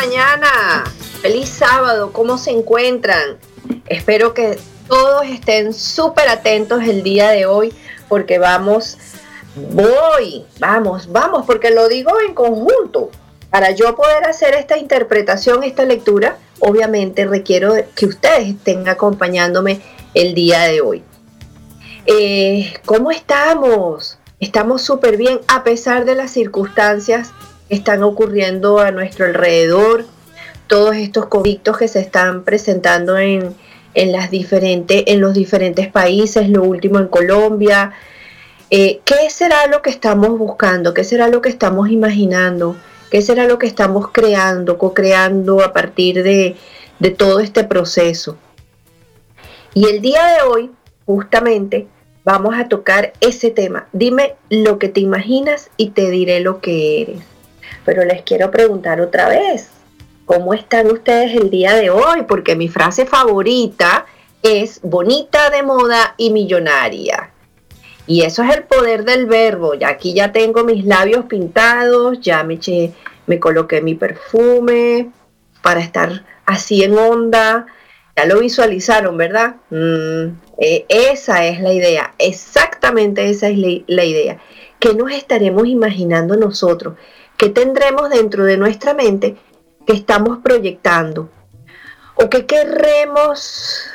Mañana, feliz sábado, ¿cómo se encuentran? Espero que todos estén súper atentos el día de hoy porque vamos, voy, vamos, vamos, porque lo digo en conjunto. Para yo poder hacer esta interpretación, esta lectura, obviamente requiero que ustedes estén acompañándome el día de hoy. Eh, ¿Cómo estamos? Estamos súper bien a pesar de las circunstancias están ocurriendo a nuestro alrededor, todos estos conflictos que se están presentando en, las diferentes, en los diferentes países, lo último en Colombia. Eh, ¿Qué será lo que estamos buscando? ¿Qué será lo que estamos imaginando? ¿Qué será lo que estamos creando, co-creando a partir de, de todo este proceso? Y el día de hoy, justamente, vamos a tocar ese tema. Dime lo que te imaginas y te diré lo que eres. Pero les quiero preguntar otra vez, ¿cómo están ustedes el día de hoy? Porque mi frase favorita es bonita de moda y millonaria. Y eso es el poder del verbo. Ya aquí ya tengo mis labios pintados, ya me, eché, me coloqué mi perfume para estar así en onda. Ya lo visualizaron, ¿verdad? Mm, eh, esa es la idea, exactamente esa es la idea. ¿Qué nos estaremos imaginando nosotros? ¿Qué tendremos dentro de nuestra mente que estamos proyectando? ¿O qué querremos,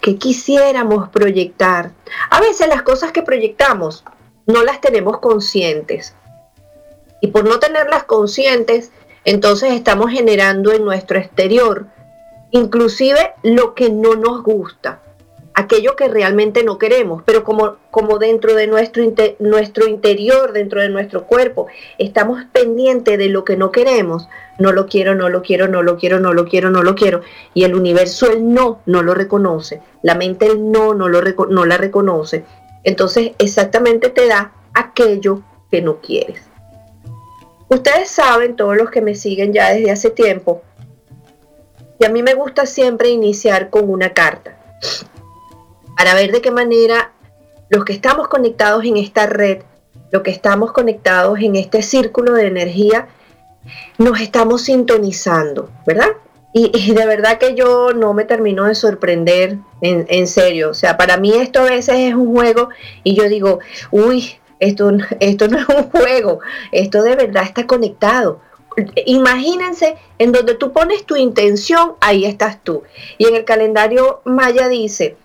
que quisiéramos proyectar? A veces las cosas que proyectamos no las tenemos conscientes. Y por no tenerlas conscientes, entonces estamos generando en nuestro exterior inclusive lo que no nos gusta aquello que realmente no queremos, pero como, como dentro de nuestro, nuestro interior, dentro de nuestro cuerpo, estamos pendientes de lo que no queremos, no lo quiero, no lo quiero, no lo quiero, no lo quiero, no lo quiero, y el universo el no no lo reconoce, la mente el no no, lo, no la reconoce, entonces exactamente te da aquello que no quieres. Ustedes saben, todos los que me siguen ya desde hace tiempo, que a mí me gusta siempre iniciar con una carta para ver de qué manera los que estamos conectados en esta red, los que estamos conectados en este círculo de energía, nos estamos sintonizando, ¿verdad? Y, de verdad que yo no me termino de sorprender, en, en, serio. O sea, para mí esto a veces es un juego y yo digo, uy, esto, esto no es un juego, esto de verdad está conectado. Imagínense en donde tú pones tu intención, ahí estás tú. Y en el calendario maya dice,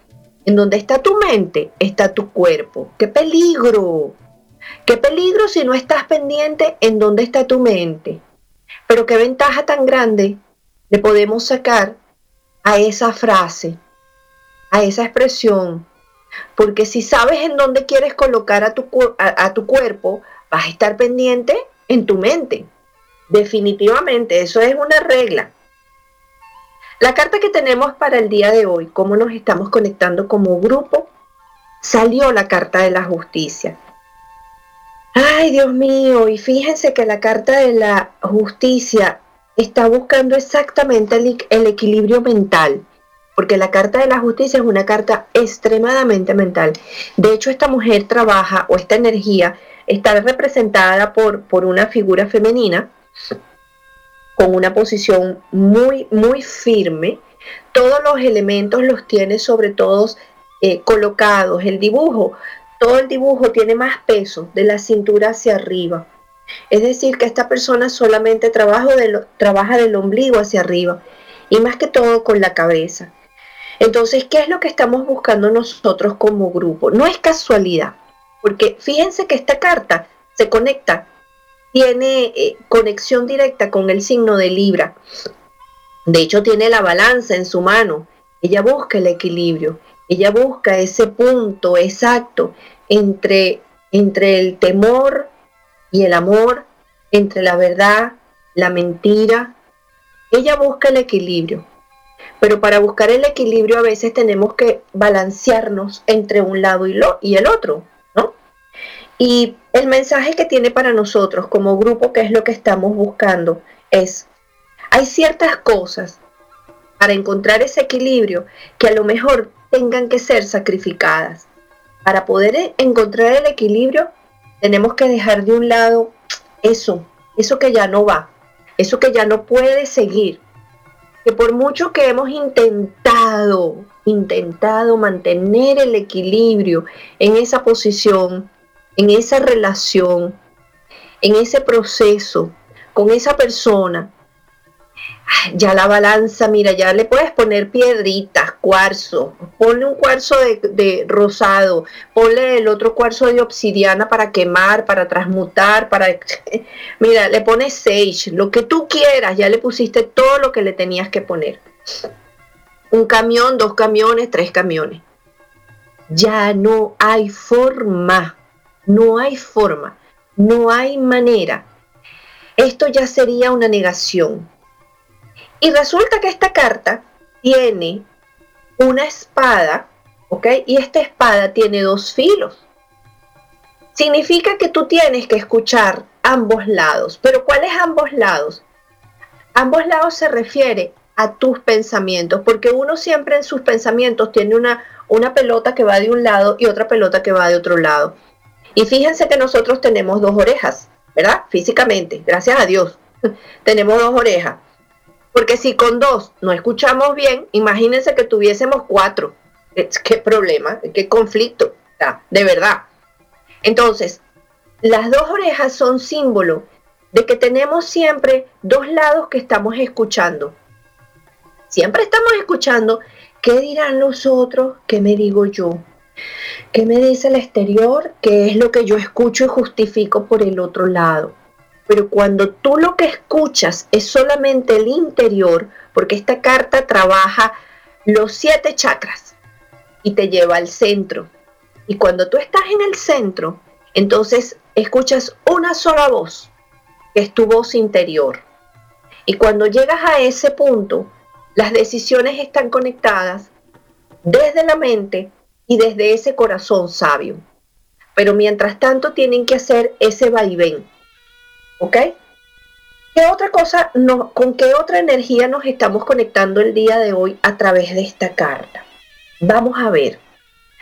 en donde está tu mente, está tu cuerpo. ¡Qué peligro! ¡Qué peligro si no estás pendiente en dónde está tu mente! Pero qué ventaja tan grande le podemos sacar a esa frase, a esa expresión. Porque si sabes en dónde quieres colocar a tu, a tu cuerpo, vas a estar pendiente en tu mente. Definitivamente, eso es una regla. La carta que tenemos para el día de hoy, cómo nos estamos conectando como grupo, salió la carta de la justicia. Ay, Dios mío, y fíjense que la carta de la justicia está buscando exactamente el, equilibrio mental, porque la carta de la justicia es una carta extremadamente mental. De hecho, esta mujer trabaja o esta energía está representada por, por una figura femenina con una posición muy, muy firme. Todos los elementos los tiene sobre todos eh, colocados. El dibujo todo el dibujo tiene más peso de la cintura hacia arriba. Es decir, que esta persona solamente trabaja, trabaja del ombligo hacia arriba y más que todo con la cabeza. Entonces, ¿qué es lo que estamos buscando nosotros como grupo? No es casualidad, porque fíjense que esta carta se conecta, tiene eh, conexión directa con el signo de Libra. De hecho, tiene la balanza en su mano. Ella busca el equilibrio. Ella busca ese punto exacto entre, entre el temor y el amor, entre la verdad, la mentira. Ella busca el equilibrio. Pero para buscar el equilibrio a veces tenemos que balancearnos entre un lado y, lo, y el otro. Y el mensaje que tiene para nosotros como grupo, que es lo que estamos buscando, es, hay ciertas cosas para encontrar ese equilibrio que a lo mejor tengan que ser sacrificadas. Para poder encontrar el equilibrio, tenemos que dejar de un lado eso, eso que ya no va, eso que ya no puede seguir. Que por mucho que hemos intentado, intentado mantener el equilibrio en esa posición, en esa relación, en ese proceso, con esa persona, ya la balanza, mira, ya le puedes poner piedritas, cuarzo, ponle un cuarzo de, rosado, ponle el otro cuarzo de obsidiana para quemar, para transmutar, para... Mira, le pones sage, lo que tú quieras, ya le pusiste todo lo que le tenías que poner. Un camión, dos camiones, tres camiones. Ya no hay forma, no hay forma, no hay manera. Esto ya sería una negación y resulta que esta carta tiene una espada, ¿ok? Y esta espada tiene dos filos. Significa que tú tienes que escuchar ambos lados. Pero ¿cuáles ambos lados? Ambos lados se refiere a tus pensamientos, porque uno siempre en sus pensamientos tiene una, una pelota que va de un lado y otra pelota que va de otro lado. Y fíjense que nosotros tenemos dos orejas, ¿verdad? Físicamente, gracias a Dios. tenemos dos orejas. Porque si con dos no escuchamos bien, imagínense que tuviésemos cuatro. ¿Qué problema? ¿Qué conflicto? De verdad. Entonces, las dos orejas son símbolo de que tenemos siempre dos lados que estamos escuchando. Siempre estamos escuchando qué dirán los otros, qué me digo yo, qué me dice el exterior, qué es lo que yo escucho y justifico por el otro lado. Pero cuando tú lo que escuchas es solamente el interior, porque esta carta trabaja los siete chakras y te lleva al centro. Y cuando tú estás en el centro, entonces escuchas una sola voz, que es tu voz interior. Y cuando llegas a ese punto, las decisiones están conectadas desde la mente y desde ese corazón sabio. Pero mientras tanto tienen que hacer ese vaivén ¿Ok? ¿Qué otra cosa, con qué otra energía nos estamos conectando el día de hoy a través de esta carta? Vamos a ver.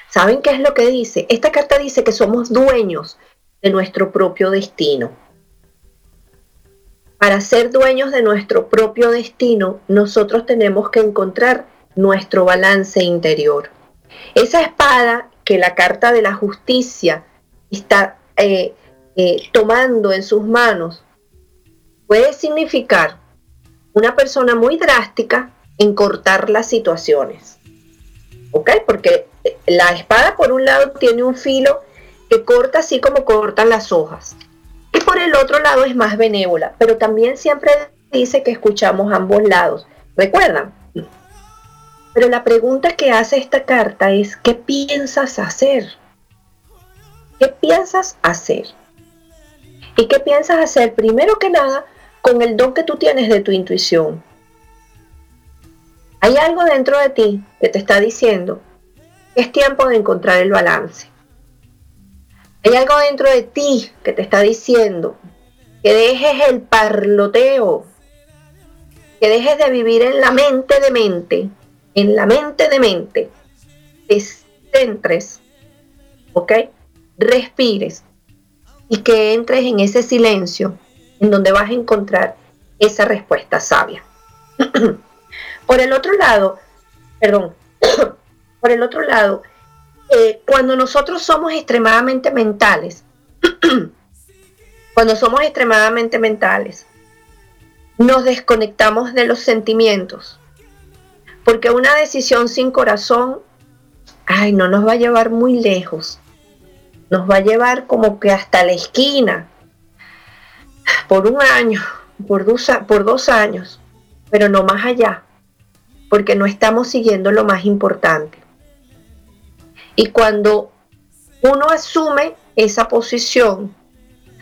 ¿Saben qué es lo que dice? Esta carta dice que somos dueños de nuestro propio destino. Para ser dueños de nuestro propio destino, nosotros tenemos que encontrar nuestro balance interior. Esa espada que la carta de la justicia está eh, eh, tomando en sus manos puede significar una persona muy drástica en cortar las situaciones. ¿Ok? Porque la espada por un lado tiene un filo que corta así como cortan las hojas. Y por el otro lado es más benévola, pero también siempre dice que escuchamos ambos lados. ¿Recuerdan? Pero la pregunta que hace esta carta es, ¿qué piensas hacer? ¿Qué piensas hacer? ¿Y qué piensas hacer? Primero que nada, con el don que tú tienes de tu intuición. Hay algo dentro de ti que te está diciendo es tiempo de encontrar el balance. Hay algo dentro de ti que te está diciendo que dejes el parloteo, que dejes de vivir en la mente de mente, en la mente de mente, te centres, ¿ok? Respires y que entres en ese silencio en donde vas a encontrar esa respuesta sabia. por el otro lado, perdón, por el otro lado, eh, cuando nosotros somos extremadamente mentales, cuando somos extremadamente mentales, nos desconectamos de los sentimientos. Porque una decisión sin corazón, ay, no nos va a llevar muy lejos. Nos va a llevar como que hasta la esquina. Por un año, por dos, por dos años, pero no más allá. Porque no estamos siguiendo lo más importante. Y cuando uno asume esa posición,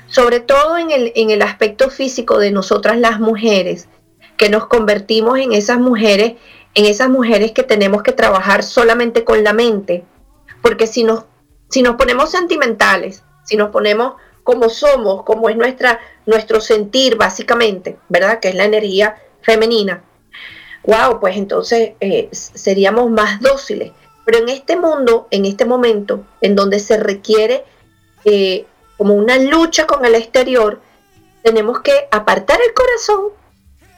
sobre todo en el, en el aspecto físico de nosotras las mujeres, que nos convertimos en esas mujeres, en esas mujeres que tenemos que trabajar solamente con la mente, porque si nos, si nos ponemos sentimentales, si nos ponemos como somos, como es nuestra, nuestro sentir básicamente, ¿verdad? Que es la energía femenina. Wow, pues entonces eh, seríamos más dóciles. Pero en este mundo, en este momento, en donde se requiere eh, como una lucha con el exterior, tenemos que apartar el corazón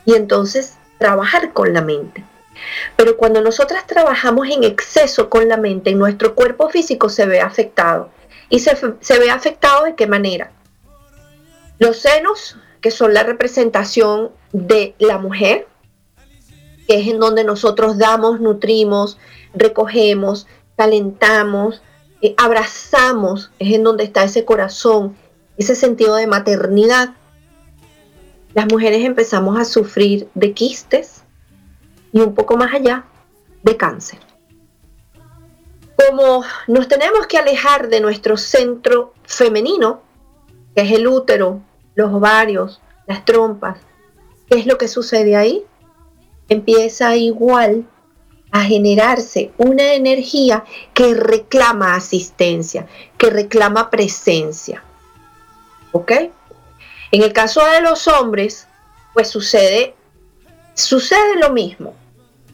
y entonces trabajar con la mente. Pero cuando nosotras trabajamos en exceso con la mente, nuestro cuerpo físico se ve afectado. ¿Y se, se ve afectado de qué manera? Los senos, que son la representación de la mujer, que es en donde nosotros damos, nutrimos, recogemos, calentamos, eh, abrazamos, es en donde está ese corazón, ese sentido de maternidad. Las mujeres empezamos a sufrir de quistes y un poco más allá de cáncer. Como nos tenemos que alejar de nuestro centro femenino, que es el útero, los ovarios, las trompas, ¿qué es lo que sucede ahí? Empieza igual a generarse una energía que reclama asistencia, que reclama presencia. ¿Ok? En el caso de los hombres, pues sucede, sucede lo mismo.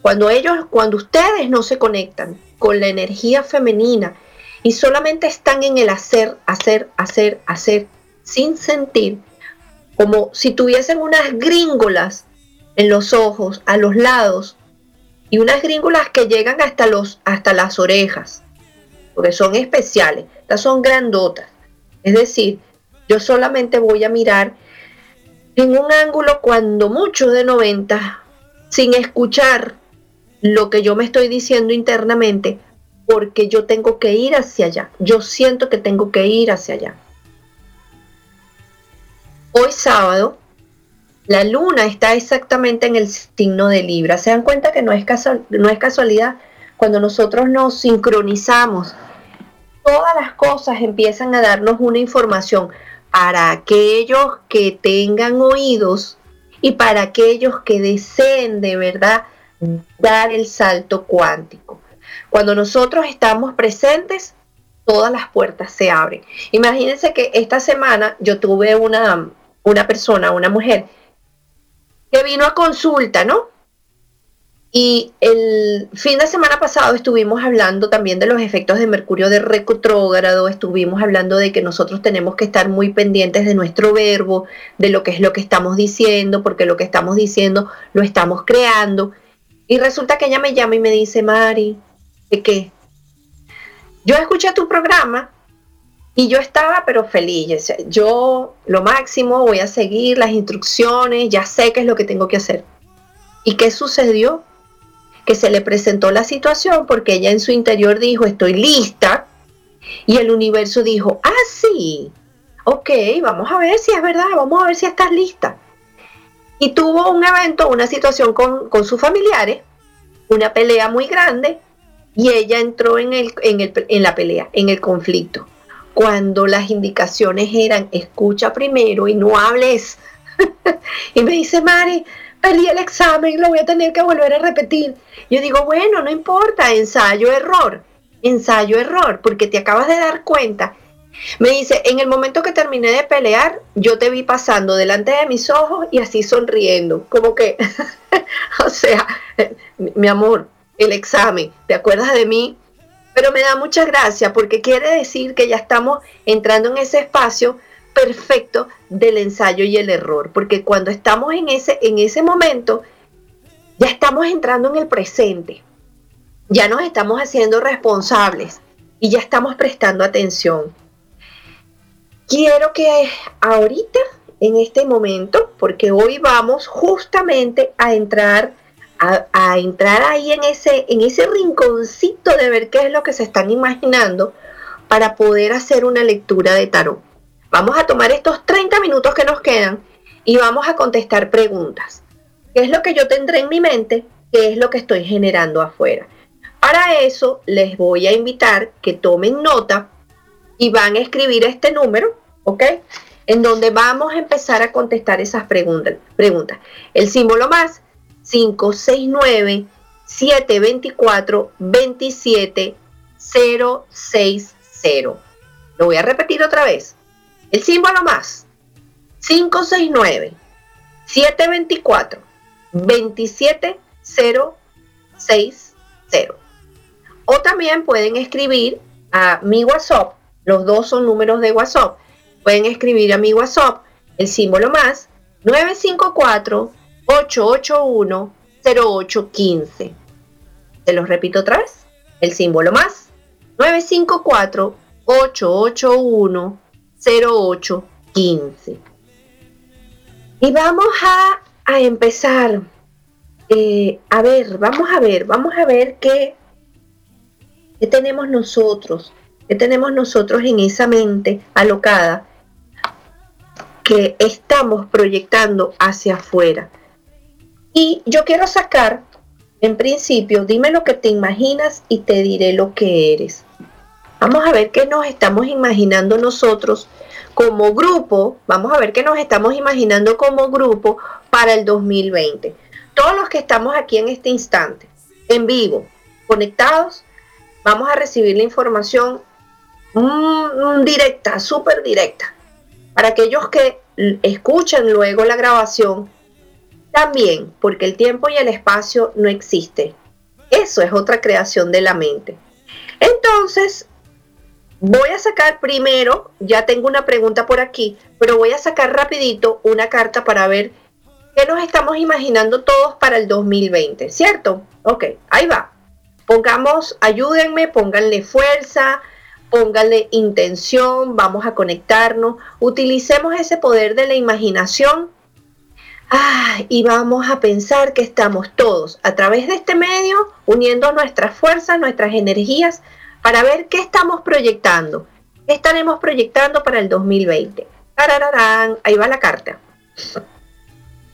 Cuando ellos, cuando ustedes no se conectan con la energía femenina y solamente están en el hacer, hacer, hacer, hacer, sin sentir, como si tuviesen unas gringolas en los ojos, a los lados, y unas gríngulas que llegan hasta, los, hasta las orejas, porque son especiales, estas son grandotas. Es decir, yo solamente voy a mirar en un ángulo cuando mucho de 90, sin escuchar lo que yo me estoy diciendo internamente, porque yo tengo que ir hacia allá. Yo siento que tengo que ir hacia allá. Hoy sábado la luna está exactamente en el signo de Libra. Se dan cuenta que no es, no es casualidad cuando nosotros nos sincronizamos. Todas las cosas empiezan a darnos una información para aquellos que tengan oídos y para aquellos que deseen de verdad dar el salto cuántico. Cuando nosotros estamos presentes, todas las puertas se abren. Imagínense que esta semana yo tuve una, una persona, una mujer, que vino a consulta, ¿no? Y el fin de semana pasado estuvimos hablando también de los efectos de Mercurio de retrógrado, estuvimos hablando de que nosotros tenemos que estar muy pendientes de nuestro verbo, de lo que es lo que estamos diciendo, porque lo que estamos diciendo lo estamos creando. Y resulta que ella me llama y me dice, Mari, ¿de qué? Yo escuché tu programa y yo estaba pero feliz, yo lo máximo, voy a seguir las instrucciones, ya sé qué es lo que tengo que hacer. ¿Y qué sucedió? Que se le presentó la situación porque ella en su interior dijo, estoy lista. Y el universo dijo, ah, sí, ok, vamos a ver si es verdad, vamos a ver si estás lista. Y tuvo un evento, una situación con, con sus familiares, una pelea muy grande, y ella entró en, el, en, el, en la pelea, en el conflicto cuando las indicaciones eran escucha primero y no hables. y me dice, Mari, perdí el examen, lo voy a tener que volver a repetir. Yo digo, bueno, no importa, ensayo, error, ensayo, error, porque te acabas de dar cuenta. Me dice, en el momento que terminé de pelear, yo te vi pasando delante de mis ojos y así sonriendo, como que, o sea, mi amor, el examen, ¿te acuerdas de mí? Pero me da mucha gracia porque quiere decir que ya estamos entrando en ese espacio perfecto del ensayo y el error, porque cuando estamos en ese, en ese momento, ya estamos entrando en el presente, ya nos estamos haciendo responsables y ya estamos prestando atención. Quiero que ahorita, en este momento, porque hoy vamos justamente a entrar a, entrar ahí en ese, en ese rinconcito de ver qué es lo que se están imaginando para poder hacer una lectura de tarot. Vamos a tomar estos 30 minutos que nos quedan y vamos a contestar preguntas. ¿Qué es lo que yo tendré en mi mente? ¿Qué es lo que estoy generando afuera? Para eso les voy a invitar que tomen nota y van a escribir este número, ¿ok? En donde vamos a empezar a contestar esas preguntas. El símbolo más 569 724 27 060. Lo voy a repetir otra vez. El símbolo más 569 724 27 060. O también pueden escribir a mi WhatsApp. Los dos son números de WhatsApp. Pueden escribir a mi WhatsApp el símbolo más 954 881-0815. Te los repito otra. El símbolo más 954-881-0815. Y vamos a, empezar. Eh, a ver, vamos a ver, vamos a ver qué, qué tenemos nosotros, qué tenemos nosotros en esa mente alocada que estamos proyectando hacia afuera. Y yo quiero sacar, en principio, dime lo que te imaginas y te diré lo que eres. Vamos a ver qué nos estamos imaginando nosotros como grupo. Vamos a ver qué nos estamos imaginando como grupo para el 2020. Todos los que estamos aquí en este instante, en vivo, conectados, vamos a recibir la información mm, directa, súper directa. Para aquellos que escuchan luego la grabación, también porque el tiempo y el espacio no existen. Eso es otra creación de la mente. Entonces, voy a sacar primero, ya tengo una pregunta por aquí, pero voy a sacar rapidito una carta para ver qué nos estamos imaginando todos para el 2020, ¿cierto? Ok, ahí va. Pongamos, ayúdenme, pónganle fuerza, pónganle intención, vamos a conectarnos, utilicemos ese poder de la imaginación Ah, y vamos a pensar que estamos todos a través de este medio uniendo nuestras fuerzas, nuestras energías para ver qué estamos proyectando. ¿Qué estaremos proyectando para el 2020? ¡Tarararán! Ahí va la carta.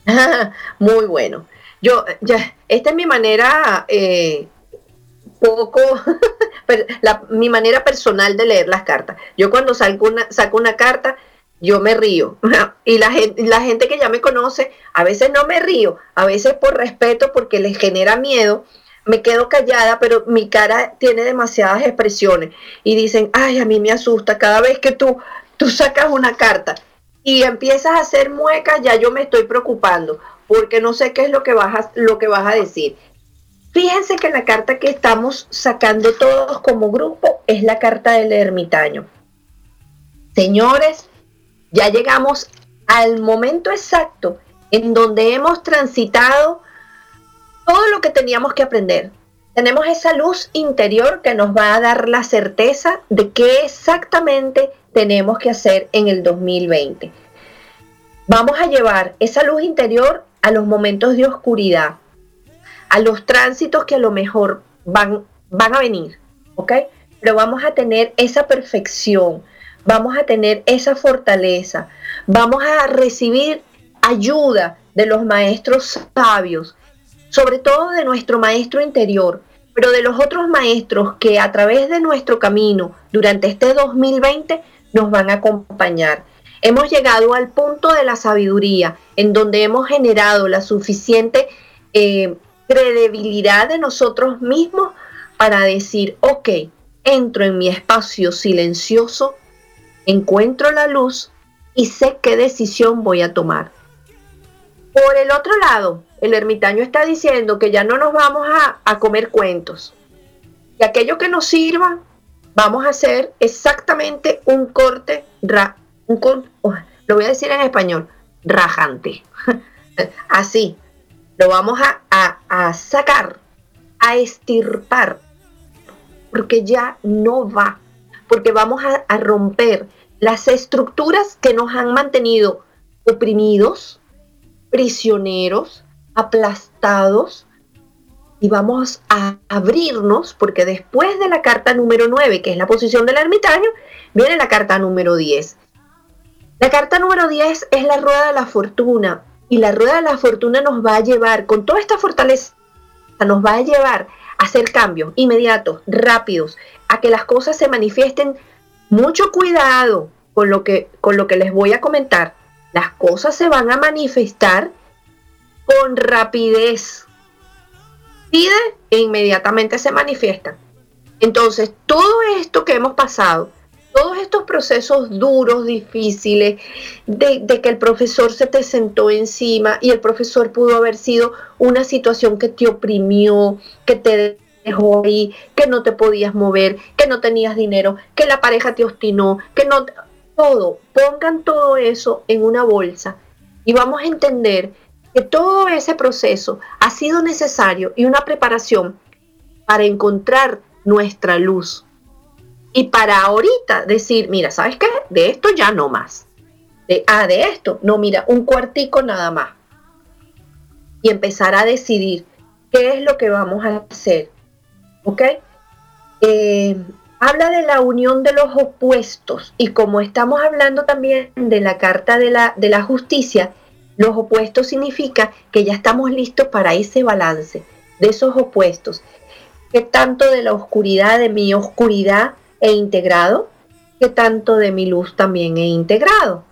Muy bueno. Yo, ya, esta es mi manera eh, poco, mi manera personal de leer las cartas. Yo cuando salgo una, saco una carta, yo me río. y la gente, la gente que ya me conoce, a veces no me río, a veces por respeto, porque les genera miedo, me quedo callada, pero mi cara tiene demasiadas expresiones. Y dicen, ay, a mí me asusta cada vez que tú, tú sacas una carta y empiezas a hacer muecas, ya yo me estoy preocupando, porque no sé qué es lo que vas a, lo que vas a decir. Fíjense que la carta que estamos sacando todos como grupo es la carta del ermitaño. Señores, ya llegamos al momento exacto en donde hemos transitado todo lo que teníamos que aprender. Tenemos esa luz interior que nos va a dar la certeza de qué exactamente tenemos que hacer en el 2020. Vamos a llevar esa luz interior a los momentos de oscuridad, a los tránsitos que a lo mejor van, van a venir, ¿ok? Pero vamos a tener esa perfección, vamos a tener esa fortaleza, vamos a recibir ayuda de los maestros sabios, sobre todo de nuestro maestro interior, pero de los otros maestros que a través de nuestro camino durante este 2020 nos van a acompañar. Hemos llegado al punto de la sabiduría, en donde hemos generado la suficiente eh, credibilidad de nosotros mismos para decir, ok, entro en mi espacio silencioso, encuentro la luz y sé qué decisión voy a tomar. Por el otro lado, el ermitaño está diciendo que ya no nos vamos a, comer cuentos. Y aquello que nos sirva, vamos a hacer exactamente un corte, un, oh, lo voy a decir en español, rajante. Así, lo vamos a, sacar, a estirpar, porque ya no va, porque vamos a romper las estructuras que nos han mantenido oprimidos, prisioneros, aplastados, y vamos a abrirnos, porque después de la carta número 9, que es la posición del ermitaño, viene la carta número 10. La carta número 10 es la rueda de la fortuna, y la rueda de la fortuna nos va a llevar, con toda esta fortaleza, nos va a llevar a hacer cambios inmediatos, rápidos, a que las cosas se manifiesten. Mucho cuidado con lo que, con lo que les voy a comentar. Las cosas se van a manifestar con rapidez. Pide e inmediatamente se manifiestan. Entonces, todo esto que hemos pasado, todos estos procesos duros, difíciles, de, que el profesor se te sentó encima y el profesor pudo haber sido una situación que te oprimió, que te dejó ahí, que no te podías mover, que no tenías dinero, que la pareja te obstinó, que no... Todo, pongan todo eso en una bolsa y vamos a entender que todo ese proceso ha sido necesario y una preparación para encontrar nuestra luz, y para ahorita decir, mira, ¿sabes qué? De esto ya no más. De, ah, de esto, no, mira, un cuartico nada más. Y empezar a decidir qué es lo que vamos a hacer. ¿Ok? Eh, habla de la unión de los opuestos y como estamos hablando también de la carta de la, de la justicia, los opuestos significa que ya estamos listos para ese balance de esos opuestos. Que tanto de la oscuridad, de mi oscuridad, he integrado, que tanto de mi luz también he integrado.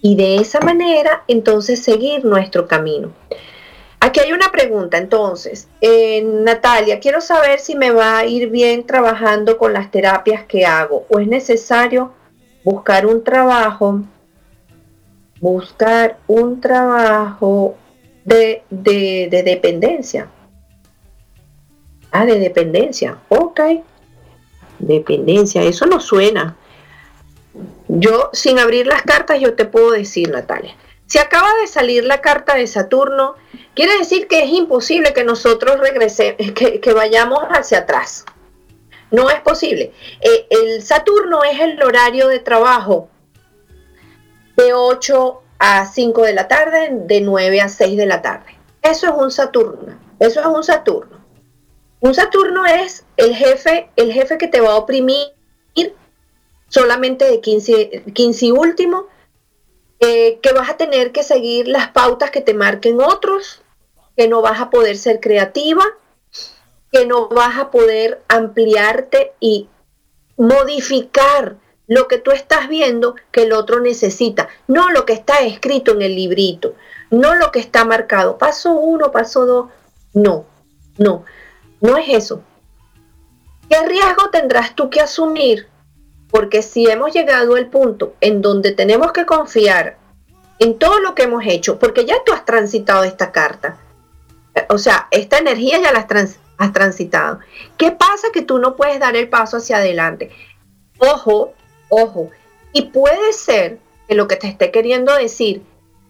Y de esa manera, entonces, seguir nuestro camino. Aquí hay una pregunta, entonces, eh, Natalia, quiero saber si me va a ir bien trabajando con las terapias que hago o es necesario buscar un trabajo, buscar un trabajo de, de, de dependencia. Ah, de dependencia, ok dependencia, eso no suena. Yo, sin abrir las cartas, yo te puedo decir, Natalia, si acaba de salir la carta de Saturno, quiere decir que es imposible que nosotros regresemos, que, vayamos hacia atrás. No es posible. Eh, el Saturno es el horario de trabajo de 8 a 5 de la tarde, de 9 a 6 de la tarde. Eso es un Saturno. Eso es un Saturno. Un Saturno es el jefe, el jefe que te va a oprimir solamente de 15, 15 y último, eh, que vas a tener que seguir las pautas que te marquen otros, que no vas a poder ser creativa, que no vas a poder ampliarte y modificar lo que tú estás viendo que el otro necesita, no lo que está escrito en el librito, no lo que está marcado, paso uno, paso dos, no, no. No es eso. ¿Qué riesgo tendrás tú que asumir? Porque si hemos llegado al punto en donde tenemos que confiar en todo lo que hemos hecho, porque ya tú has transitado esta carta, o sea, esta energía ya la has, transitado. ¿Qué pasa que tú no puedes dar el paso hacia adelante? Ojo, ojo. Y puede ser que lo que te esté queriendo decir,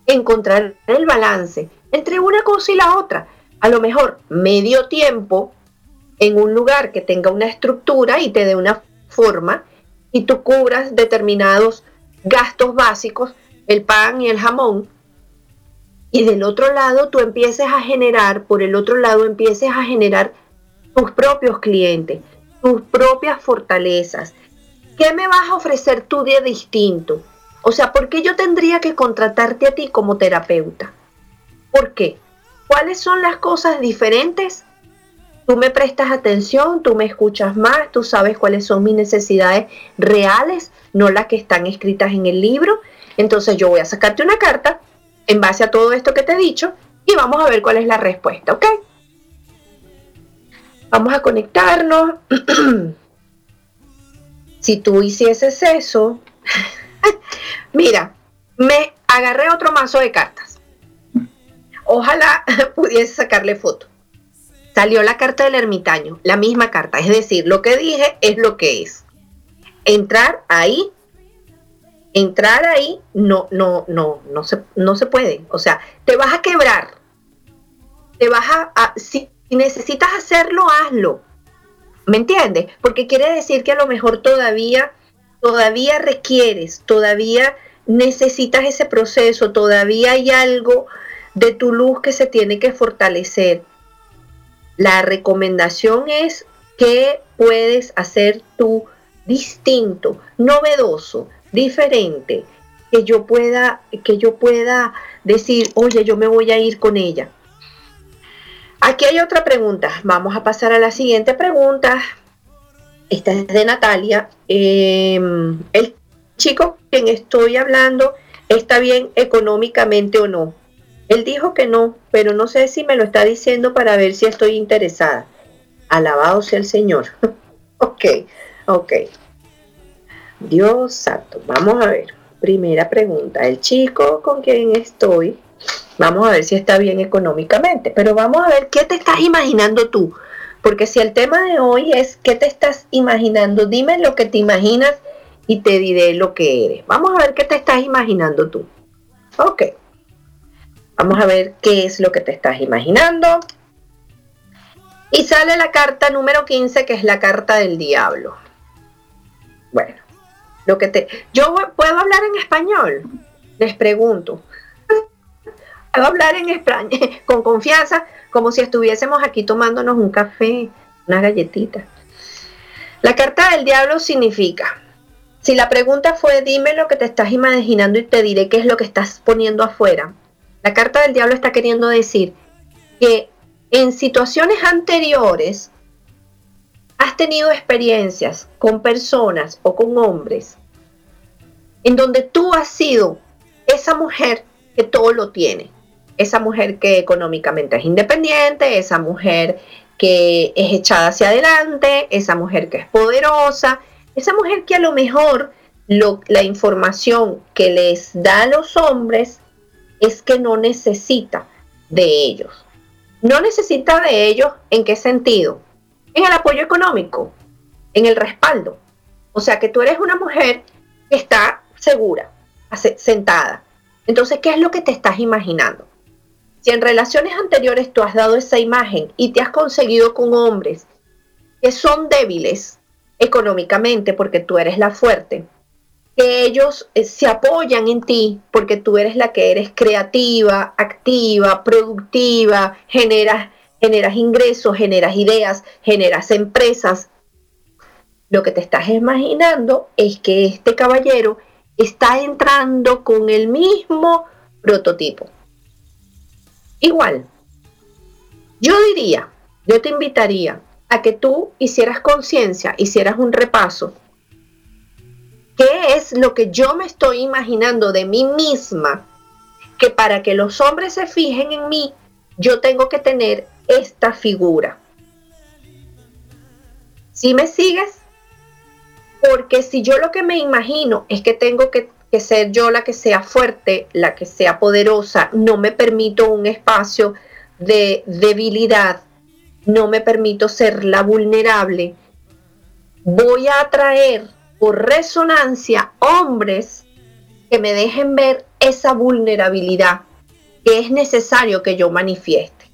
encontrar el balance entre una cosa y la otra. A lo mejor medio tiempo en un lugar que tenga una estructura y te dé una forma y tú cubras determinados gastos básicos, el pan y el jamón, y del otro lado tú empieces a generar, por el otro lado empieces a generar tus propios clientes, tus propias fortalezas. ¿Qué me vas a ofrecer tú de distinto? O sea, ¿por qué yo tendría que contratarte a ti como terapeuta? ¿Por qué? ¿Cuáles son las cosas diferentes tú me prestas atención, tú me escuchas más, tú sabes cuáles son mis necesidades reales, no las que están escritas en el libro. Entonces yo voy a sacarte una carta en base a todo esto que te he dicho y vamos a ver cuál es la respuesta, ¿ok? Vamos a conectarnos. si tú hicieses eso, mira, me agarré otro mazo de cartas. Ojalá pudiese sacarle foto. Salió la carta del ermitaño, la misma carta. Es decir, lo que dije es lo que es. Entrar ahí, entrar ahí, no, no, no, no se, no se puede. O sea, te vas a quebrar. Te vas a, si necesitas hacerlo, hazlo. ¿Me entiendes? Porque quiere decir que a lo mejor todavía, todavía requieres, todavía necesitas ese proceso, todavía hay algo de tu luz que se tiene que fortalecer. La recomendación es que puedes hacer tú distinto, novedoso, diferente, que yo pueda que yo pueda decir, "Oye, yo me voy a ir con ella." Aquí hay otra pregunta. Vamos a pasar a la siguiente pregunta. Esta es de Natalia. Em, el chico quien estoy hablando está bien económicamente o no. Él dijo que no, pero no sé si me lo está diciendo para ver si estoy interesada. Alabado sea el Señor. ok, ok. Dios santo. Vamos a ver. Primera pregunta. El chico con quien estoy, vamos a ver si está bien económicamente, pero vamos a ver qué te estás imaginando tú. Porque si el tema de hoy es qué te estás imaginando, dime lo que te imaginas y te diré lo que eres. Vamos a ver qué te estás imaginando tú. Ok. Vamos a ver qué es lo que te estás imaginando. Y sale la carta número 15, que es la carta del diablo. Bueno, lo que te. Yo puedo hablar en español. Les pregunto. Puedo hablar en español con confianza, como si estuviésemos aquí tomándonos un café, una galletita. La carta del diablo significa si la pregunta fue dime lo que te estás imaginando y te diré qué es lo que estás poniendo afuera, la carta del diablo está queriendo decir que en situaciones anteriores has tenido experiencias con personas o con hombres en donde tú has sido esa mujer que todo lo tiene, esa mujer que económicamente es independiente, esa mujer que es echada hacia adelante, esa mujer que es poderosa, esa mujer que a lo mejor la información que les da a los hombres es que no necesita de ellos. No necesita de ellos en qué sentido? En el apoyo económico, en el respaldo. O sea que tú eres una mujer que está segura, sentada. Entonces, ¿qué es lo que te estás imaginando? Si en relaciones anteriores tú has dado esa imagen y te has conseguido con hombres que son débiles, económicamente porque tú eres la fuerte, que ellos eh, se apoyan en ti porque tú eres la que eres creativa, activa, productiva, generas, generas ingresos, generas ideas, generas empresas. Lo que te estás imaginando es que este caballero está entrando con el mismo prototipo. Igual, yo diría, yo te invitaría a que tú hicieras conciencia, hicieras un repaso. ¿Qué es lo que yo me estoy imaginando de mí misma? Que para que los hombres se fijen en mí, yo tengo que tener esta figura. ¿Sí me sigues? Porque si yo lo que me imagino es que tengo que, que ser yo la que sea fuerte, la que sea poderosa, no me permito un espacio de debilidad, no me permito ser la vulnerable, voy a atraer por resonancia hombres que me dejen ver esa vulnerabilidad que es necesario que yo manifieste.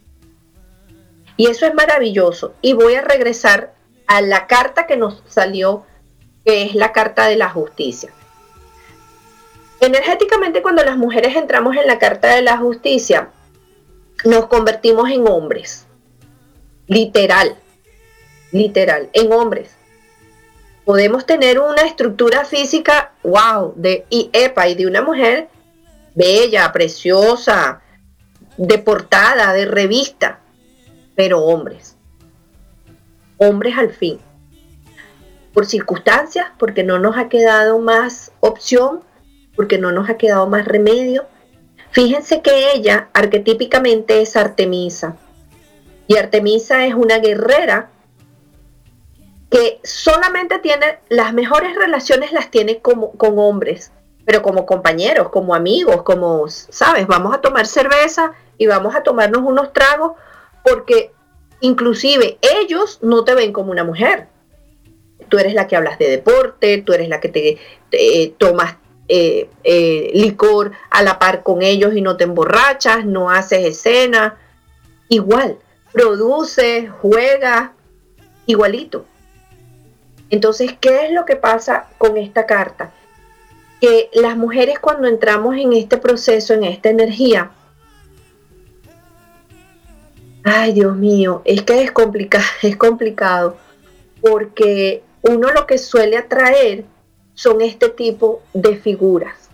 Y eso es maravilloso. Y voy a regresar a la carta que nos salió, que es la carta de la justicia. Energéticamente cuando las mujeres entramos en la carta de la justicia, nos convertimos en hombres literal, literal, en hombres. Podemos tener una estructura física, wow, de y epa, y de una mujer bella, preciosa, de portada, de revista, pero hombres. Hombres al fin. Por circunstancias, porque no nos ha quedado más opción, porque no nos ha quedado más remedio. Fíjense que ella arquetípicamente es Artemisa. Y Artemisa es una guerrera que solamente tiene las mejores relaciones las tiene como, con hombres, pero como compañeros, como amigos, como, sabes, vamos a tomar cerveza y vamos a tomarnos unos tragos porque inclusive ellos no te ven como una mujer. Tú eres la que hablas de deporte, tú eres la que te, tomas eh, eh, licor a la par con ellos y no te emborrachas, no haces escena. Igual, produces, juegas, igualito. Entonces, ¿qué es lo que pasa con esta carta? Que las mujeres cuando entramos en este proceso, en esta energía, ay Dios mío, es que es complicado, es complicado, porque uno lo que suele atraer son este tipo de figuras.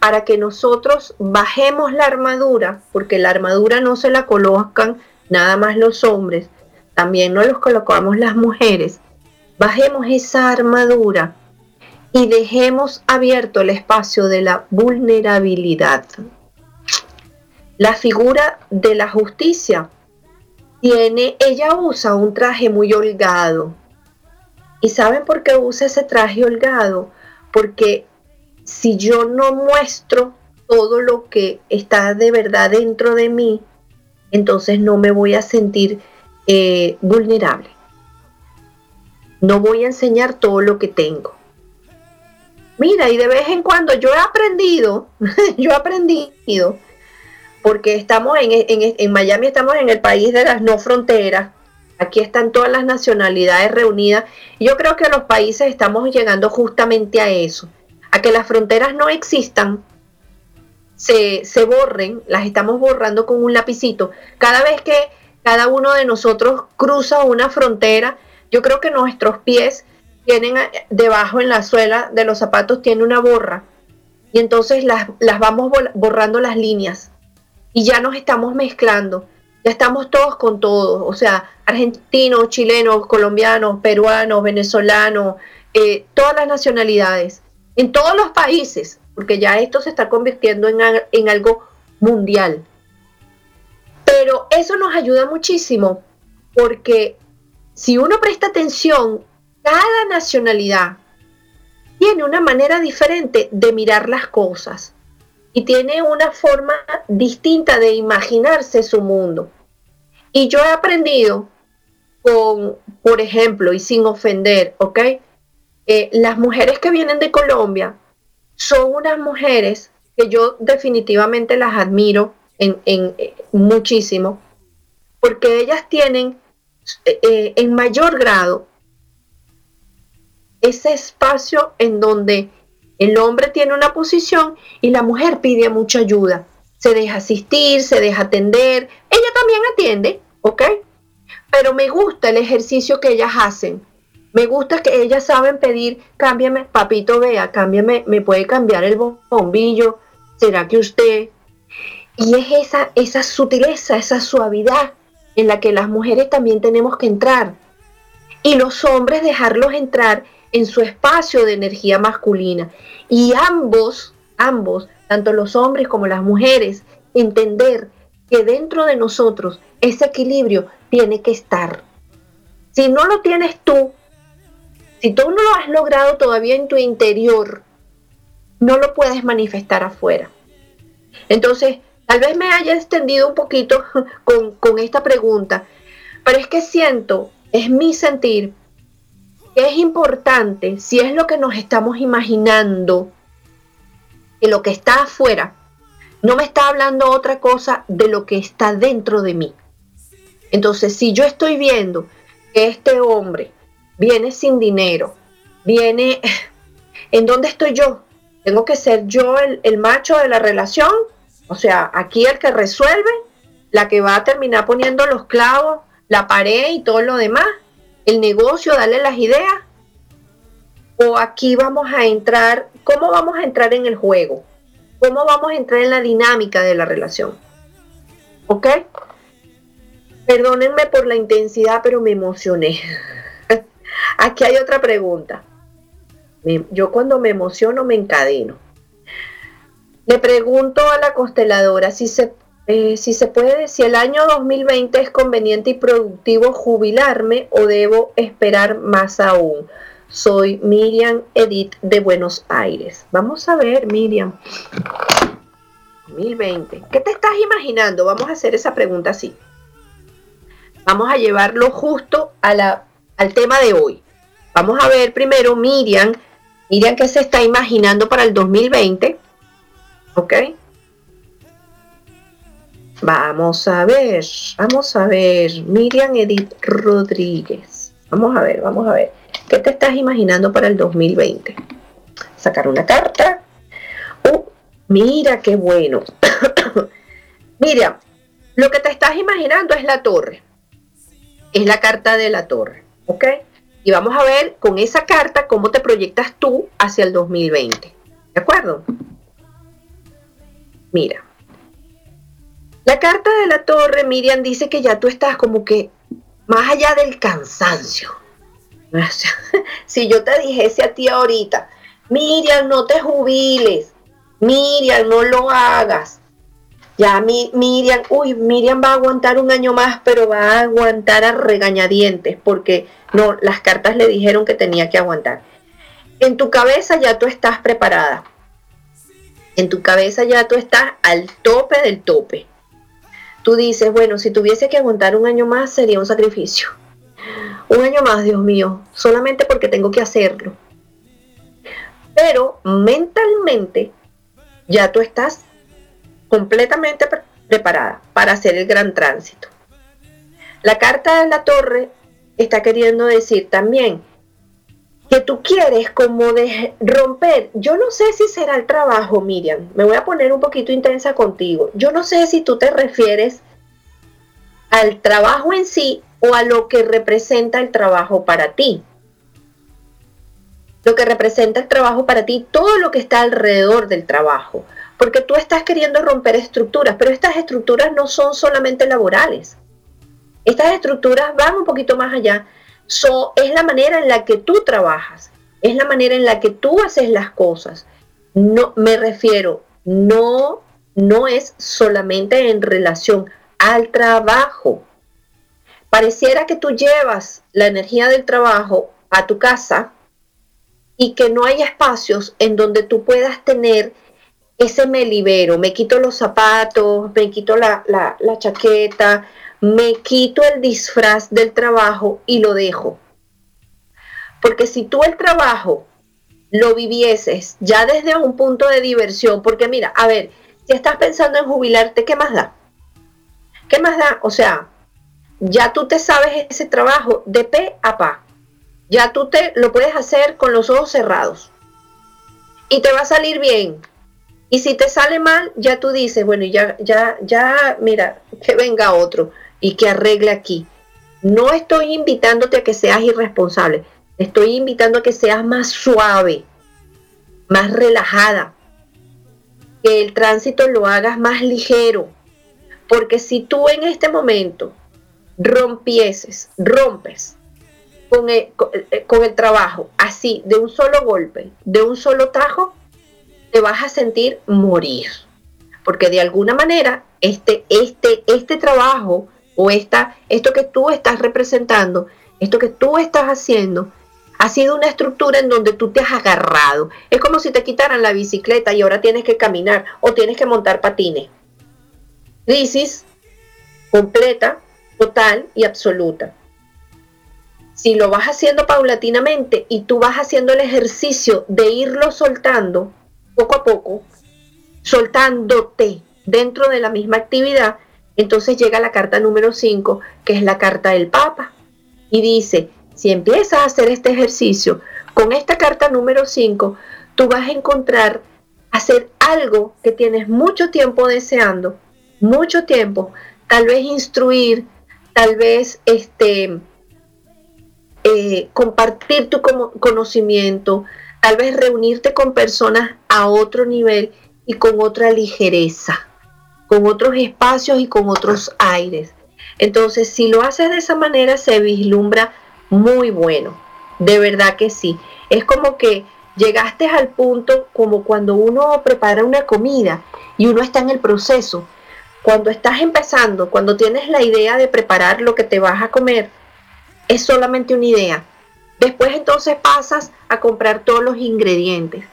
Para que nosotros bajemos la armadura, porque la armadura no se la colocan nada más los hombres, también nos los colocamos las mujeres bajemos esa armadura y dejemos abierto el espacio de la vulnerabilidad. La figura de la justicia tiene, ella usa un traje muy holgado. ¿Y saben por qué usa ese traje holgado? Porque si yo no muestro todo lo que está de verdad dentro de mí, entonces no me voy a sentir eh, vulnerable. No voy a enseñar todo lo que tengo. Mira, y de vez en cuando yo he aprendido, yo he aprendido, porque estamos en, en, Miami, estamos en el país de las no fronteras, aquí están todas las nacionalidades reunidas, yo creo que los países estamos llegando justamente a eso, a que las fronteras no existan, se, se borren, las estamos borrando con un lapicito. Cada vez que cada uno de nosotros cruza una frontera, yo creo que nuestros pies tienen debajo en la suela de los zapatos tiene una borra y entonces las, las vamos borrando las líneas y ya nos estamos mezclando. Ya estamos todos con todos, o sea, argentinos, chilenos, colombianos, peruanos, venezolanos, eh, todas las nacionalidades, en todos los países, porque ya esto se está convirtiendo en, en algo mundial. Pero eso nos ayuda muchísimo porque si uno presta atención, cada nacionalidad tiene una manera diferente de mirar las cosas y tiene una forma distinta de imaginarse su mundo. Y yo he aprendido con, por ejemplo, y sin ofender, ¿ok? Eh, las mujeres que vienen de Colombia son unas mujeres que yo definitivamente las admiro en, eh, muchísimo, porque ellas tienen eh, eh, en mayor grado ese espacio en donde el hombre tiene una posición y la mujer pide mucha ayuda. Se deja asistir, se deja atender. Ella también atiende, ¿ok? Pero me gusta el ejercicio que ellas hacen. Me gusta que ellas saben pedir, cámbiame, papito, vea, cámbiame, me puede cambiar el bombillo. ¿Será que usted? Y es esa, esa sutileza, esa suavidad en la que las mujeres también tenemos que entrar y los hombres dejarlos entrar en su espacio de energía masculina. Y ambos, ambos, tanto los hombres como las mujeres, entender que dentro de nosotros ese equilibrio tiene que estar. Si no lo tienes tú, si tú no lo has logrado todavía en tu interior, no lo puedes manifestar afuera. Entonces, Tal vez me haya extendido un poquito con, esta pregunta, pero es que siento, es mi sentir, que es importante, si es lo que nos estamos imaginando, que lo que está afuera no me está hablando otra cosa de lo que está dentro de mí. Entonces, si yo estoy viendo que este hombre viene sin dinero, viene, ¿en dónde estoy yo? ¿Tengo que ser yo el, el macho de la relación? O sea, aquí el que resuelve, la que va a terminar poniendo los clavos, la pared y todo lo demás, el negocio, darle las ideas. O aquí vamos a entrar, ¿cómo vamos a entrar en el juego? ¿Cómo vamos a entrar en la dinámica de la relación? ¿Ok? Perdónenme por la intensidad, pero me emocioné. Aquí hay otra pregunta. Yo cuando me emociono me encadeno. Le pregunto a la consteladora si se, eh, si se puede, si el año 2020 es conveniente y productivo jubilarme o debo esperar más aún. Soy Miriam Edith de Buenos Aires. Vamos a ver, Miriam. 2020. ¿Qué te estás imaginando? Vamos a hacer esa pregunta así. Vamos a llevarlo justo a la, al tema de hoy. Vamos a ver primero, Miriam, Miriam, ¿qué se está imaginando para el 2020? ¿Ok? Vamos a ver, vamos a ver, Miriam Edith Rodríguez. Vamos a ver, vamos a ver. ¿Qué te estás imaginando para el 2020? Sacar una carta. Uh, mira qué bueno. Miriam, lo que te estás imaginando es la torre. Es la carta de la torre. ¿Ok? Y vamos a ver con esa carta cómo te proyectas tú hacia el 2020. ¿De acuerdo? Mira. La carta de la torre, Miriam, dice que ya tú estás como que más allá del cansancio. si yo te dijese a ti ahorita, Miriam, no te jubiles, Miriam, no lo hagas, ya Miriam, uy, Miriam va a aguantar un año más, pero va a aguantar a regañadientes, porque no, las cartas le dijeron que tenía que aguantar. En tu cabeza ya tú estás preparada. En tu cabeza ya tú estás al tope del tope. Tú dices, bueno, si tuviese que aguantar un año más sería un sacrificio. Un año más, Dios mío, solamente porque tengo que hacerlo. Pero mentalmente ya tú estás completamente preparada para hacer el gran tránsito. La carta de la torre está queriendo decir también que tú quieres como de romper. Yo no sé si será el trabajo, Miriam. Me voy a poner un poquito intensa contigo. Yo no sé si tú te refieres al trabajo en sí o a lo que representa el trabajo para ti. Lo que representa el trabajo para ti, todo lo que está alrededor del trabajo porque tú estás queriendo romper estructuras, pero estas estructuras no son solamente laborales. Estas estructuras van un poquito más allá. Es la manera en la que tú trabajas, es la manera en la que tú haces las cosas. No me refiero, no no es solamente en relación al trabajo. Pareciera que tú llevas la energía del trabajo a tu casa y que no hay espacios en donde tú puedas tener ese me libero, me quito los zapatos, me quito la, chaqueta, me quito el disfraz del trabajo y lo dejo. Porque si tú el trabajo lo vivieses ya desde un punto de diversión, porque mira, a ver, si estás pensando en jubilarte, ¿qué más da? ¿Qué más da? O sea, ya tú te sabes ese trabajo de pe a pa. Ya tú te lo puedes hacer con los ojos cerrados. Y te va a salir bien. Y si te sale mal, ya tú dices, bueno, ya, ya, ya, mira, que venga otro y que arregle aquí. No estoy invitándote a que seas irresponsable, estoy invitando a que seas más suave, más relajada, que el tránsito lo hagas más ligero. Porque si tú en este momento rompieses, rompes con el, con el trabajo así, de un solo golpe, de un solo tajo, te vas a sentir morir. Porque de alguna manera este, este, este trabajo o esta, esto que tú estás representando, esto que tú estás haciendo, ha sido una estructura en donde tú te has agarrado. Es como si te quitaran la bicicleta y ahora tienes que caminar o tienes que montar patines. Crisis completa, total y absoluta. Si lo vas haciendo paulatinamente y tú vas haciendo el ejercicio de irlo soltando, poco a poco, soltándote dentro de la misma actividad, entonces llega la carta número 5, que es la carta del Papa, y dice, si empiezas a hacer este ejercicio con esta carta número 5, tú vas a encontrar hacer algo que tienes mucho tiempo deseando, mucho tiempo, tal vez instruir, tal vez este, eh, compartir tu conocimiento, tal vez reunirte con personas a otro nivel y con otra ligereza, con otros espacios y con otros aires. Entonces, si lo haces de esa manera, se vislumbra muy bueno. De verdad que sí. Es como que llegaste al punto como cuando uno prepara una comida y uno está en el proceso. Cuando estás empezando, cuando tienes la idea de preparar lo que te vas a comer, es solamente una idea. Después entonces pasas a comprar todos los ingredientes.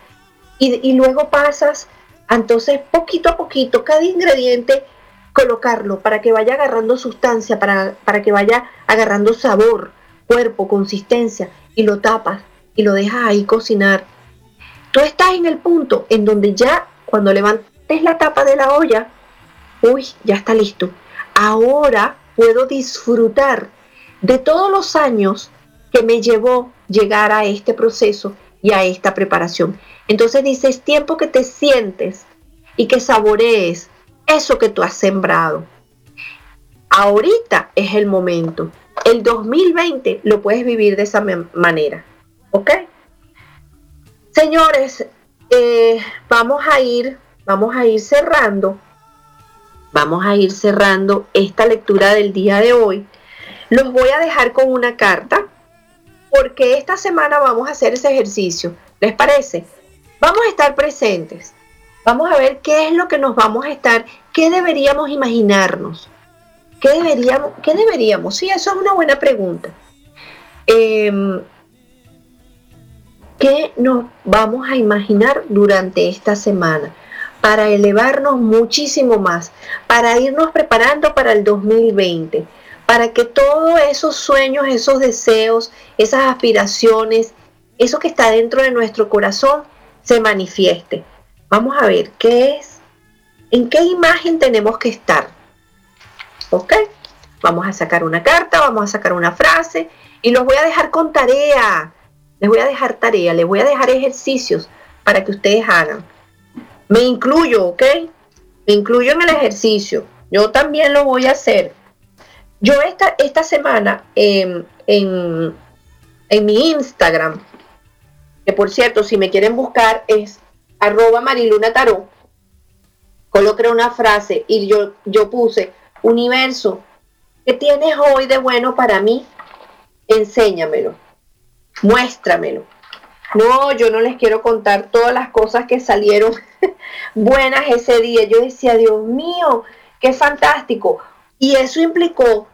Y, luego pasas, entonces poquito a poquito, cada ingrediente colocarlo para que vaya agarrando sustancia, para, para que vaya agarrando sabor, cuerpo, consistencia, y lo tapas y lo dejas ahí cocinar. Tú estás en el punto en donde ya cuando levantes la tapa de la olla, uy, ya está listo. Ahora puedo disfrutar de todos los años que me llevó llegar a este proceso y a esta preparación. Entonces dice, es tiempo que te sientes y que saborees eso que tú has sembrado. Ahorita es el momento. El 2020 lo puedes vivir de esa manera. ¿Ok? Señores, eh, vamos a ir, vamos a ir cerrando. Vamos a ir cerrando esta lectura del día de hoy. Los voy a dejar con una carta porque esta semana vamos a hacer ese ejercicio. ¿Les parece? Vamos a estar presentes. Vamos a ver qué es lo que nos vamos a estar, qué deberíamos imaginarnos. ¿Qué deberíamos? ¿Qué deberíamos? Sí, eso es una buena pregunta. Em, ¿Qué nos vamos a imaginar durante esta semana? Para elevarnos muchísimo más, para irnos preparando para el 2020, para que todos esos sueños, esos deseos, esas aspiraciones, eso que está dentro de nuestro corazón se manifieste. Vamos a ver qué es, en qué imagen tenemos que estar. ¿Ok? Vamos a sacar una carta, vamos a sacar una frase y los voy a dejar con tarea. Les voy a dejar tarea, les voy a dejar ejercicios para que ustedes hagan. Me incluyo, ¿ok? Me incluyo en el ejercicio. Yo también lo voy a hacer. Yo esta, esta semana em, en, en mi Instagram, que por cierto, si me quieren buscar es arroba mariluna tarot, coloqué una frase y yo, yo puse, universo, ¿qué tienes hoy de bueno para mí? Enséñamelo, muéstramelo. No, yo no les quiero contar todas las cosas que salieron buenas ese día. Yo decía, Dios mío, qué fantástico. Y eso implicó,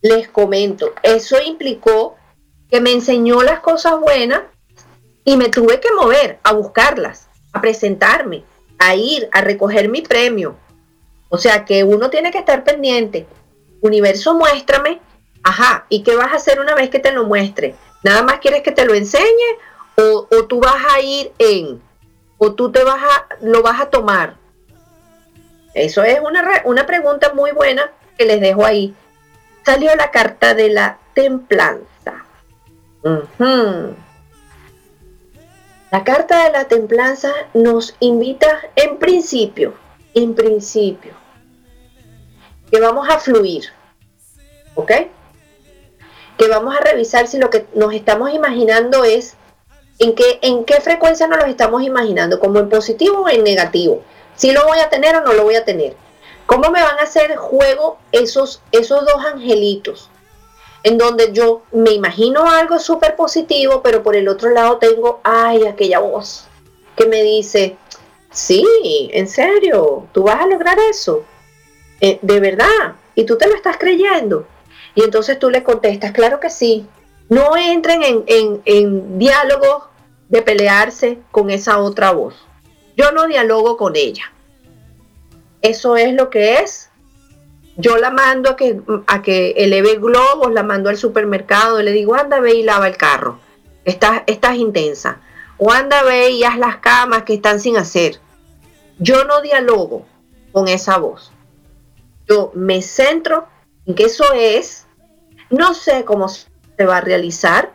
les comento, eso implicó que me enseñó las cosas buenas y me tuve que mover a buscarlas, a presentarme, a ir, a recoger mi premio. O sea que uno tiene que estar pendiente. Universo, muéstrame. Ajá, ¿y qué vas a hacer una vez que te lo muestre? ¿Nada más quieres que te lo enseñe? ¿O, tú vas a ir en? ¿O tú te vas a, lo vas a tomar? Eso es una, una pregunta muy buena que les dejo ahí. Salió la carta de la templanza. La carta de la templanza nos invita en principio, en principio, que vamos a fluir, ¿ok? Que vamos a revisar si lo que nos estamos imaginando es en qué, en qué frecuencia nos lo estamos imaginando, como en positivo o en negativo. Si lo voy a tener o no lo voy a tener. ¿Cómo me van a hacer juego esos, esos dos angelitos? En donde yo me imagino algo súper positivo, pero por el otro lado tengo, ay, aquella voz que me dice, sí, en serio, tú vas a lograr eso. Eh, de verdad. Y tú te lo estás creyendo. Y entonces tú le contestas, claro que sí. No entren en, en, en diálogos de pelearse con esa otra voz. Yo no dialogo con ella. Eso es lo que es. Yo la mando a que, a que eleve globos, la mando al supermercado, le digo, anda, ve y lava el carro. Estás, estás intensa. O anda, ve y haz las camas que están sin hacer. Yo no dialogo con esa voz. Yo me centro en que eso es, no sé cómo se va a realizar,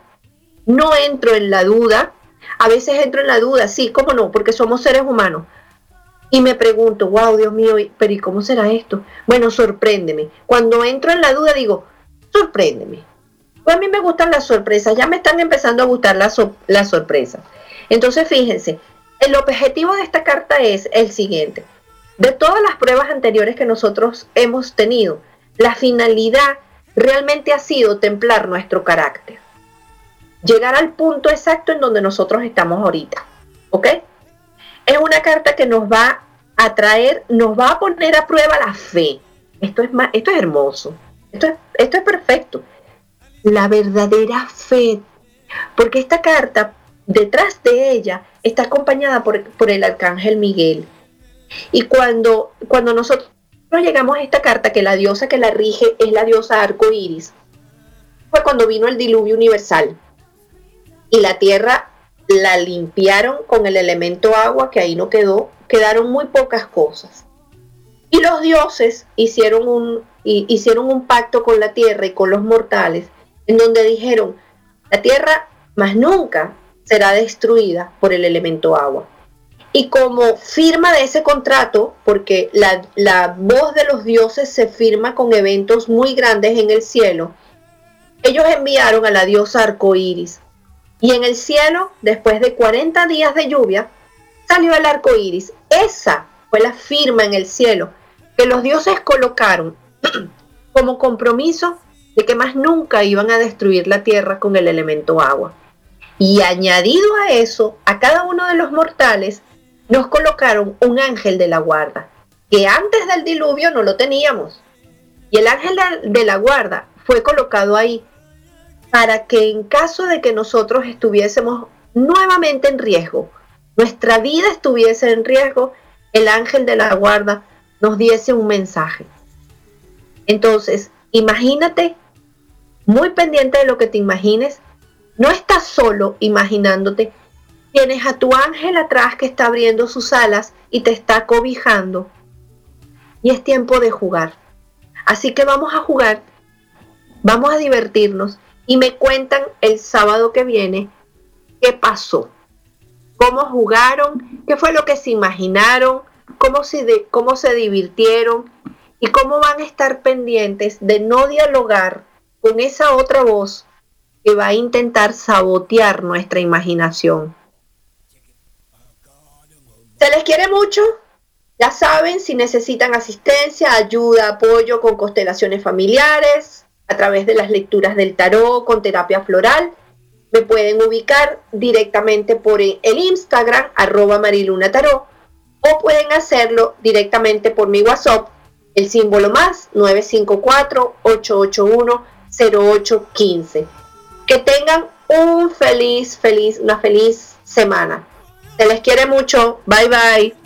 no entro en la duda, a veces entro en la duda, sí, cómo no, porque somos seres humanos, y me pregunto, wow, Dios mío, pero ¿y cómo será esto? Bueno, sorpréndeme. Cuando entro en la duda digo, sorpréndeme. Pues a mí me gustan las sorpresas, ya me están empezando a gustar las, las sorpresas. Entonces, fíjense, el objetivo de esta carta es el siguiente. De todas las pruebas anteriores que nosotros hemos tenido, la finalidad realmente ha sido templar nuestro carácter. Llegar al punto exacto en donde nosotros estamos ahorita. ¿Ok? Es una carta que nos va a traer, nos va a poner a prueba la fe. Esto es, esto es hermoso. Esto es, esto es perfecto. La verdadera fe. Porque esta carta, detrás de ella, está acompañada por, por el arcángel Miguel. Y cuando, cuando nosotros llegamos a esta carta, que la diosa que la rige es la diosa arco iris, fue cuando vino el diluvio universal. Y la tierra la limpiaron con el elemento agua, que ahí no quedó, quedaron muy pocas cosas. Y los dioses hicieron un, hicieron un pacto con la tierra y con los mortales, en donde dijeron, la tierra más nunca será destruida por el elemento agua. Y como firma de ese contrato, porque la, la voz de los dioses se firma con eventos muy grandes en el cielo, ellos enviaron a la diosa arcoíris. Y en el cielo, después de 40 días de lluvia, salió el arco iris. Esa fue la firma en el cielo que los dioses colocaron como compromiso de que más nunca iban a destruir la tierra con el elemento agua. Y añadido a eso, a cada uno de los mortales nos colocaron un ángel de la guarda, que antes del diluvio no lo teníamos. Y el ángel de la guarda fue colocado ahí para que en caso de que nosotros estuviésemos nuevamente en riesgo, nuestra vida estuviese en riesgo, el ángel de la guarda nos diese un mensaje. Entonces, imagínate, muy pendiente de lo que te imagines, no estás solo imaginándote, tienes a tu ángel atrás que está abriendo sus alas y te está cobijando. Y es tiempo de jugar. Así que vamos a jugar, vamos a divertirnos y me cuentan el sábado que viene qué pasó cómo jugaron, qué fue lo que se imaginaron, cómo se, cómo se divirtieron y cómo van a estar pendientes de no dialogar con esa otra voz que va a intentar sabotear nuestra imaginación. Se les quiere mucho. Ya saben, si necesitan asistencia, ayuda, apoyo con constelaciones familiares, a través de las lecturas del tarot, con terapia floral, me pueden ubicar directamente por el Instagram, arroba marilunatarot, o pueden hacerlo directamente por mi WhatsApp, el símbolo más 954-881-0815. Que tengan un feliz, feliz, una feliz semana. Se les quiere mucho. Bye bye.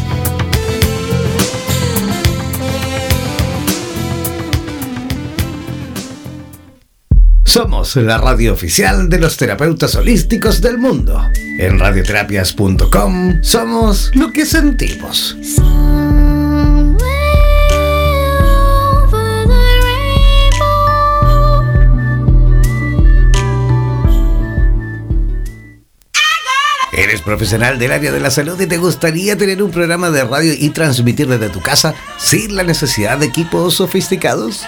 La radio oficial de los terapeutas holísticos del mundo. En radioterapias.com somos lo que sentimos. ¿Eres profesional del área de la salud y te gustaría tener un programa de radio y transmitir desde tu casa sin la necesidad de equipos sofisticados?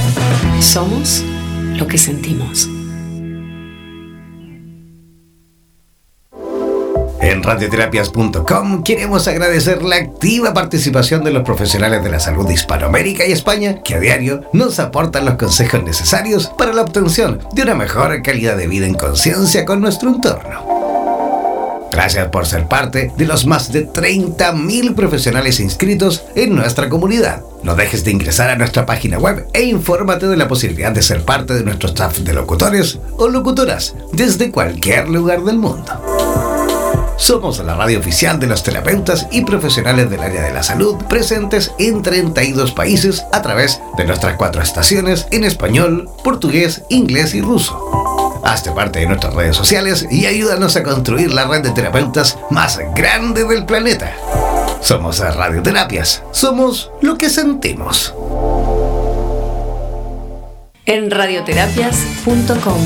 somos lo que sentimos. En radioterapias.com queremos agradecer la activa participación de los profesionales de la salud de Hispanoamérica y España que a diario nos aportan los consejos necesarios para la obtención de una mejor calidad de vida en conciencia con nuestro entorno. Gracias por ser parte de los más de 30.000 profesionales inscritos en nuestra comunidad. No dejes de ingresar a nuestra página web e infórmate de la posibilidad de ser parte de nuestro staff de locutores o locutoras desde cualquier lugar del mundo. Somos la radio oficial de los terapeutas y profesionales del área de la salud presentes en 32 países a través de nuestras cuatro estaciones en español, portugués, inglés y ruso. Hazte parte de nuestras redes sociales y ayúdanos a construir la red de terapeutas más grande del planeta. Somos Radioterapias. Somos lo que sentimos. En radioterapias.com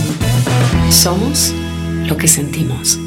somos lo que sentimos.